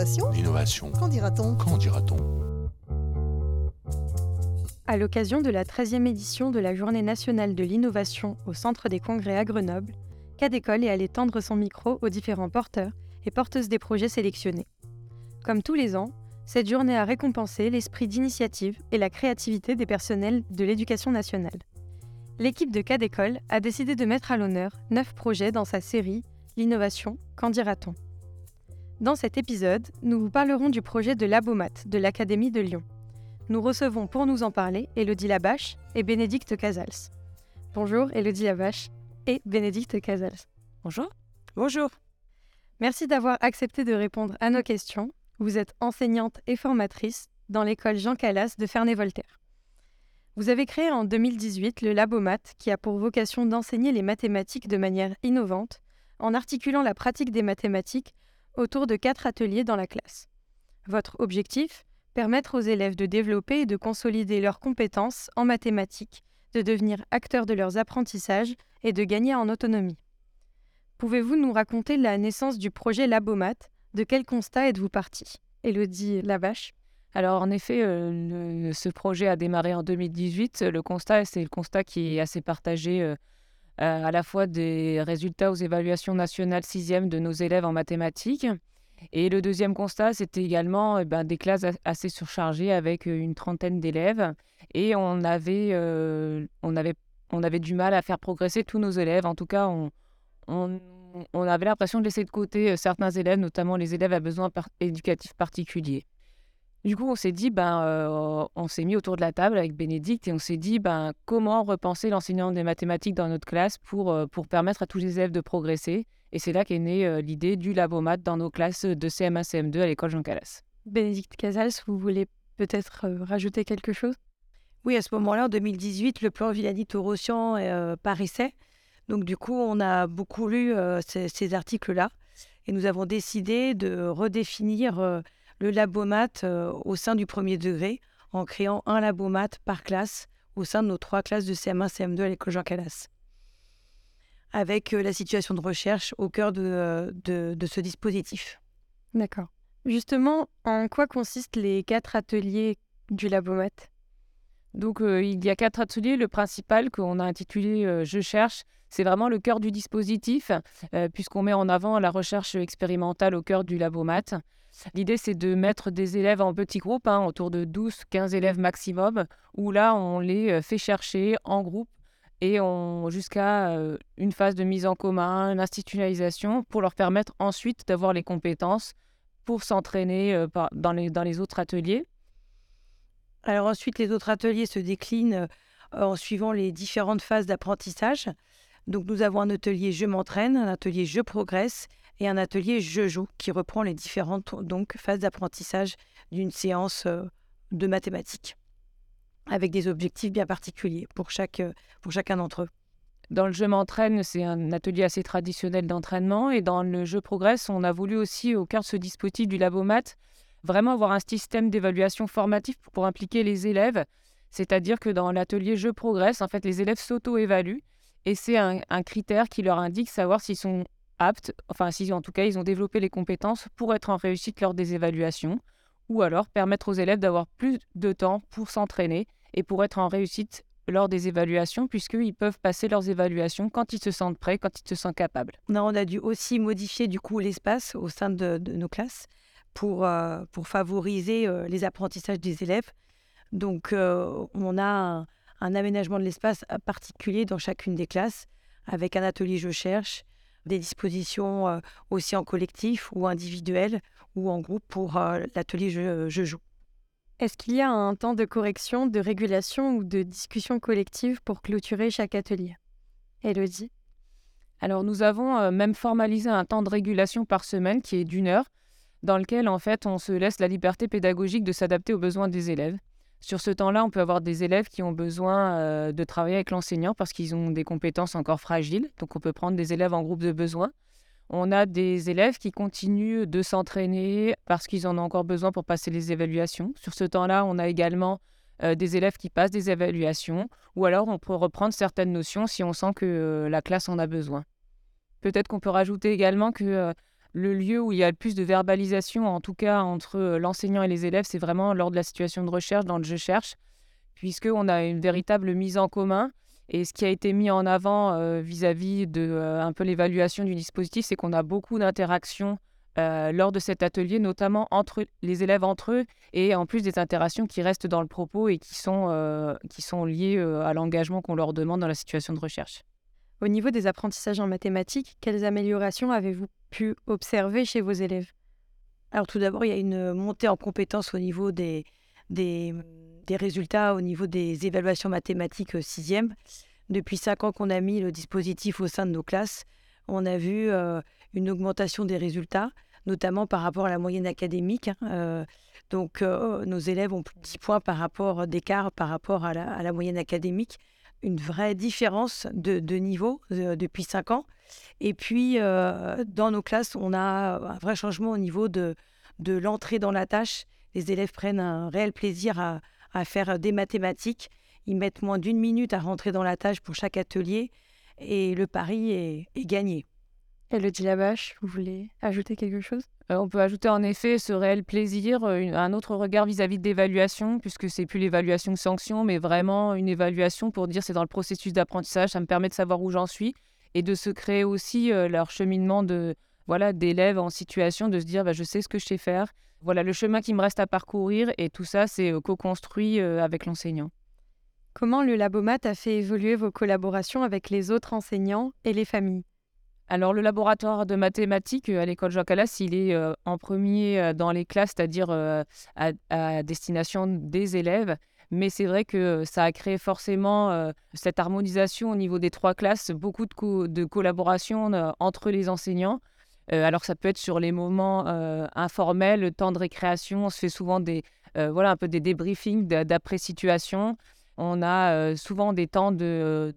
L'innovation L'innovation. Qu'en dira-t-on Qu'en dira-t-on À l'occasion de la 13e édition de la Journée nationale de l'innovation au Centre des congrès à Grenoble, Cadécole est allé tendre son micro aux différents porteurs et porteuses des projets sélectionnés. Comme tous les ans, cette journée a récompensé l'esprit d'initiative et la créativité des personnels de l'éducation nationale. L'équipe de Cadécole a décidé de mettre à l'honneur neuf projets dans sa série L'innovation, qu'en dira-t-on? Dans cet épisode, nous vous parlerons du projet de Labomat de l'Académie de Lyon. Nous recevons pour nous en parler Elodie Labache et Bénédicte Casals. Bonjour Elodie Labache et Bénédicte Casals. Bonjour. Bonjour. Merci d'avoir accepté de répondre à nos questions. Vous êtes enseignante et formatrice dans l'école Jean Calas de Ferney-Voltaire. Vous avez créé en 2018 le Labomat qui a pour vocation d'enseigner les mathématiques de manière innovante en articulant la pratique des mathématiques autour de quatre ateliers dans la classe. Votre objectif Permettre aux élèves de développer et de consolider leurs compétences en mathématiques, de devenir acteurs de leurs apprentissages et de gagner en autonomie. Pouvez-vous nous raconter la naissance du projet Labomat? De quel constat êtes-vous parti? Elodie Lavache alors en effet, euh, ce projet a démarré en 2018. Le constat, c'est le constat qui est assez partagé euh, à la fois des résultats aux évaluations nationales sixième de nos élèves en mathématiques. Et le deuxième constat, c'était également eh ben, des classes assez surchargées avec une trentaine d'élèves. Et on avait, on, avait, on avait du mal à faire progresser tous nos élèves. En tout cas, on, on avait l'impression de laisser de côté certains élèves, notamment les élèves à besoins éducatifs particuliers. Du coup, on s'est dit, ben, euh, on s'est mis autour de la table avec Bénédicte et on s'est dit, ben, comment repenser l'enseignement des mathématiques dans notre classe pour, euh, pour permettre à tous les élèves de progresser. Et c'est là qu'est née euh, l'idée du labomat dans nos classes de CM1, CM2 à l'école Jean Calas. Bénédicte Casals, vous voulez peut-être rajouter quelque chose? Oui, à ce moment-là, en 2018, le plan Villani-Torossian paraissait. Donc, du coup, on a beaucoup lu ces, ces articles-là et nous avons décidé de redéfinir le labomat euh, au sein du premier degré en créant un labomat par classe au sein de nos trois classes de CM1, CM2 à l'école Jean Calas. Avec euh, la situation de recherche au cœur de, euh, de, ce dispositif. D'accord. Justement, en quoi consistent les quatre ateliers du labomat? Donc, il y a quatre ateliers. Le principal qu'on a intitulé Je cherche, c'est vraiment le cœur du dispositif, puisqu'on met en avant la recherche expérimentale au cœur du labomat. L'idée, c'est de mettre des élèves en petits groupes, hein, autour de 12-15 élèves maximum, où là, on les euh, fait chercher en groupe et on jusqu'à euh, une phase de mise en commun, l'institutionnalisation, pour leur permettre ensuite d'avoir les compétences pour s'entraîner euh, dans, les, dans les autres ateliers. Alors ensuite, les autres ateliers se déclinent en suivant les différentes phases d'apprentissage. Donc nous avons un atelier je m'entraîne, un atelier je progresse et un atelier Je joue qui reprend les différentes donc, phases d'apprentissage d'une séance euh, de mathématiques avec des objectifs bien particuliers pour, chaque, euh, pour chacun d'entre eux. Dans le Je m'entraîne, c'est un atelier assez traditionnel d'entraînement. Et dans le Je progresse, on a voulu aussi, au cœur de ce dispositif du Labomat, vraiment avoir un système d'évaluation formatif pour impliquer les élèves. C'est-à-dire que dans l'atelier Je progresse, en fait, les élèves s'auto-évaluent. Et c'est un, un, critère qui leur indique savoir s'ils sont aptes, enfin si en tout cas ils ont développé les compétences pour être en réussite lors des évaluations, ou alors permettre aux élèves d'avoir plus de temps pour s'entraîner et pour être en réussite lors des évaluations, puisqu'ils peuvent passer leurs évaluations quand ils se sentent prêts, quand ils se sentent capables. On a dû aussi modifier du coup l'espace au sein de, nos classes pour, euh, favoriser euh, les apprentissages des élèves. Donc euh, on a un aménagement de l'espace particulier dans chacune des classes, avec un atelier Je cherche, des dispositions euh, aussi en collectif ou individuel ou en groupe pour euh, l'atelier je, joue. Est-ce qu'il y a un temps de correction, de régulation ou de discussion collective pour clôturer chaque atelier? Elodie Alors nous avons euh, même formalisé un temps de régulation par semaine qui est d'une heure, dans lequel en fait on se laisse la liberté pédagogique de s'adapter aux besoins des élèves. Sur ce temps-là, on peut avoir des élèves qui ont besoin euh, de travailler avec l'enseignant parce qu'ils ont des compétences encore fragiles. Donc, on peut prendre des élèves en groupe de besoin. On a des élèves qui continuent de s'entraîner parce qu'ils en ont encore besoin pour passer les évaluations. Sur ce temps-là, on a également euh, des élèves qui passent des évaluations ou alors on peut reprendre certaines notions si on sent que euh, la classe en a besoin. Peut-être qu'on peut rajouter également que le lieu où il y a le plus de verbalisation, en tout cas entre l'enseignant et les élèves, c'est vraiment lors de la situation de recherche, dans le je cherche, puisqu'on a une véritable mise en commun. Et ce qui a été mis en avant vis-à-vis de un peu l'évaluation du dispositif, c'est qu'on a beaucoup d'interactions lors de cet atelier, notamment entre les élèves entre eux, et en plus des interactions qui restent dans le propos et qui sont, qui sont liées à l'engagement qu'on leur demande dans la situation de recherche. Au niveau des apprentissages en mathématiques, quelles améliorations avez-vous pu observer chez vos élèves? Alors tout d'abord, il y a une montée en compétences au niveau des, des, résultats, au niveau des évaluations mathématiques euh, sixième. Depuis cinq ans qu'on a mis le dispositif au sein de nos classes, on a vu euh, une augmentation des résultats, notamment par rapport à la moyenne académique. Hein, euh, donc nos élèves ont plus de 10 points par rapport d'écart par rapport à la moyenne académique une vraie différence de, niveau euh, depuis cinq ans. Et puis, euh, dans nos classes, on a un vrai changement au niveau de, de l'entrée dans la tâche. Les élèves prennent un réel plaisir à, à faire des mathématiques. Ils mettent moins d'une minute à rentrer dans la tâche pour chaque atelier et le pari est, est gagné. Elodie Labache, vous voulez ajouter quelque chose? Euh, On peut ajouter en effet ce réel plaisir, euh, un autre regard vis-à-vis de l'évaluation, puisque c'est plus l'évaluation sanction, mais vraiment une évaluation pour dire c'est dans le processus d'apprentissage, ça me permet de savoir où j'en suis et de se créer aussi euh, leur cheminement de voilà d'élèves en situation de se dire bah, je sais ce que je sais faire, voilà le chemin qui me reste à parcourir et tout ça c'est co-construit avec l'enseignant. Comment le Labomat a fait évoluer vos collaborations avec les autres enseignants et les familles? Alors, le laboratoire de mathématiques euh, à l'école Jean Calas, il est euh, en premier euh, dans les classes, c'est-à-dire à, destination des élèves. Mais c'est vrai que ça a créé forcément cette harmonisation au niveau des trois classes, beaucoup de, de collaboration entre les enseignants. alors, ça peut être sur les moments informels, le temps de récréation. On se fait souvent des, voilà, un peu des débriefings d'après-situation. On a souvent des temps de,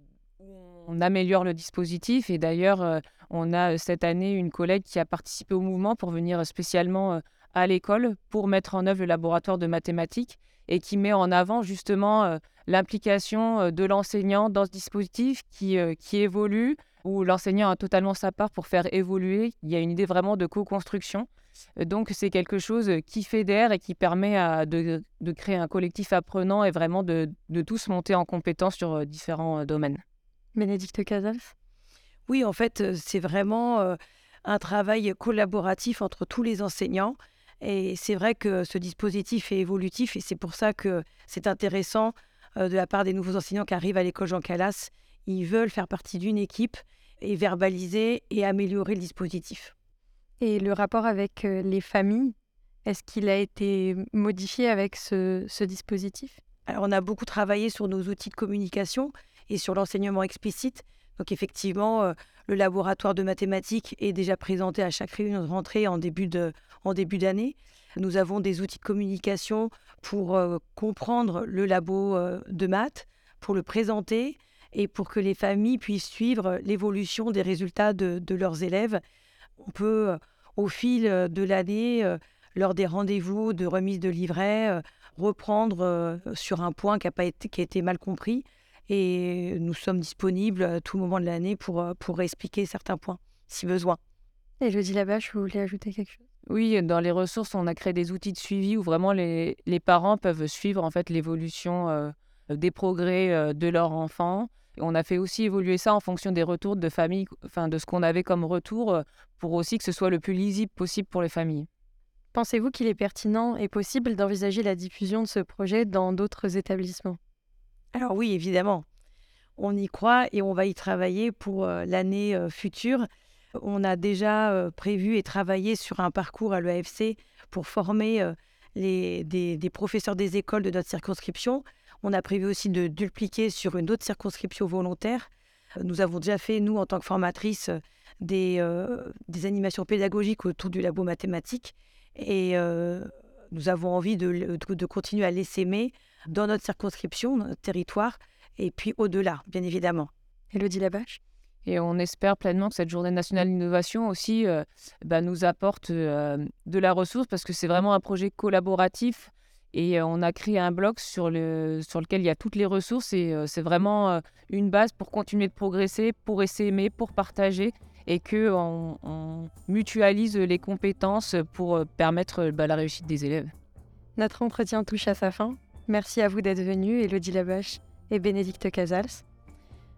on améliore le dispositif. Et d'ailleurs, on a cette année une collègue qui a participé au mouvement pour venir spécialement à l'école pour mettre en œuvre le laboratoire de mathématiques et qui met en avant justement l'implication de l'enseignant dans ce dispositif qui, qui évolue, où l'enseignant a totalement sa part pour faire évoluer. Il y a une idée vraiment de co-construction. Donc c'est quelque chose qui fédère et qui permet de, créer un collectif apprenant et vraiment de, de tous monter en compétence sur différents domaines. Bénédicte Casals oui, en fait, c'est vraiment un travail collaboratif entre tous les enseignants. Et c'est vrai que ce dispositif est évolutif et c'est pour ça que c'est intéressant de la part des nouveaux enseignants qui arrivent à l'école Jean Calas. Ils veulent faire partie d'une équipe et verbaliser et améliorer le dispositif. Et le rapport avec les familles, est-ce qu'il a été modifié avec ce, ce dispositif? Alors, on a beaucoup travaillé sur nos outils de communication et sur l'enseignement explicite. Donc effectivement, euh, le laboratoire de mathématiques est déjà présenté à chaque réunion de rentrée en début d'année. Nous avons des outils de communication pour euh, comprendre le labo euh, de maths, pour le présenter et pour que les familles puissent suivre l'évolution des résultats de, leurs élèves. On peut, au fil de l'année, lors des rendez-vous de remise de livrets, reprendre sur un point qui a, pas été, qui a été mal compris et nous sommes disponibles à tout moment de l'année pour, euh, pour expliquer certains points, si besoin. Et je dis là-bas, vous voulez ajouter quelque chose? Oui, dans les ressources, on a créé des outils de suivi où vraiment les, les parents peuvent suivre en fait l'évolution euh, des progrès euh, de leur enfant. on a fait aussi évoluer ça en fonction des retours de famille, enfin de ce qu'on avait comme retour, pour aussi que ce soit le plus lisible possible pour les familles. Pensez-vous qu'il est pertinent et possible d'envisager la diffusion de ce projet dans d'autres établissements? Alors oui, évidemment, on y croit et on va y travailler pour euh, l'année euh, future. On a déjà euh, prévu et travaillé sur un parcours à l'EFC pour former des, professeurs des écoles de notre circonscription. On a prévu aussi de dupliquer sur une autre circonscription volontaire. Nous avons déjà fait, nous, en tant que formatrices, des, des animations pédagogiques autour du labo mathématique. Et nous avons envie de, de continuer à l'essaimer dans notre circonscription, dans notre territoire, et puis au-delà, bien évidemment. Elodie Labache? Et on espère pleinement que cette journée nationale d'innovation aussi euh, bah, nous apporte euh, de la ressource parce que c'est vraiment un projet collaboratif et euh, on a créé un blog sur, le, sur lequel il y a toutes les ressources et c'est vraiment une base pour continuer de progresser, pour essayer, pour partager et qu'on on mutualise les compétences pour euh, permettre bah, la réussite des élèves. Notre entretien touche à sa fin. Merci à vous d'être venus, Elodie Labache et Bénédicte Casals.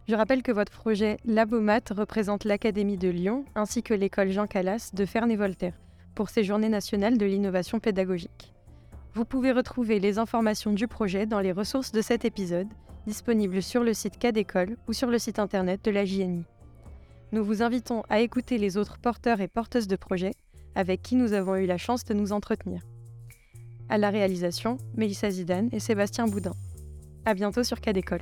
Je rappelle que votre projet Labomat représente l'Académie de Lyon ainsi que l'école Jean Calas de Ferney-Voltaire pour ces Journées nationales de l'innovation pédagogique. Vous pouvez retrouver les informations du projet dans les ressources de cet épisode, disponibles sur le site CADécole ou sur le site internet de la JNI. Nous vous invitons à écouter les autres porteurs et porteuses de projets avec qui nous avons eu la chance de nous entretenir. À la réalisation, Mélissa Zidane et Sébastien Boudin. À bientôt sur CADécole.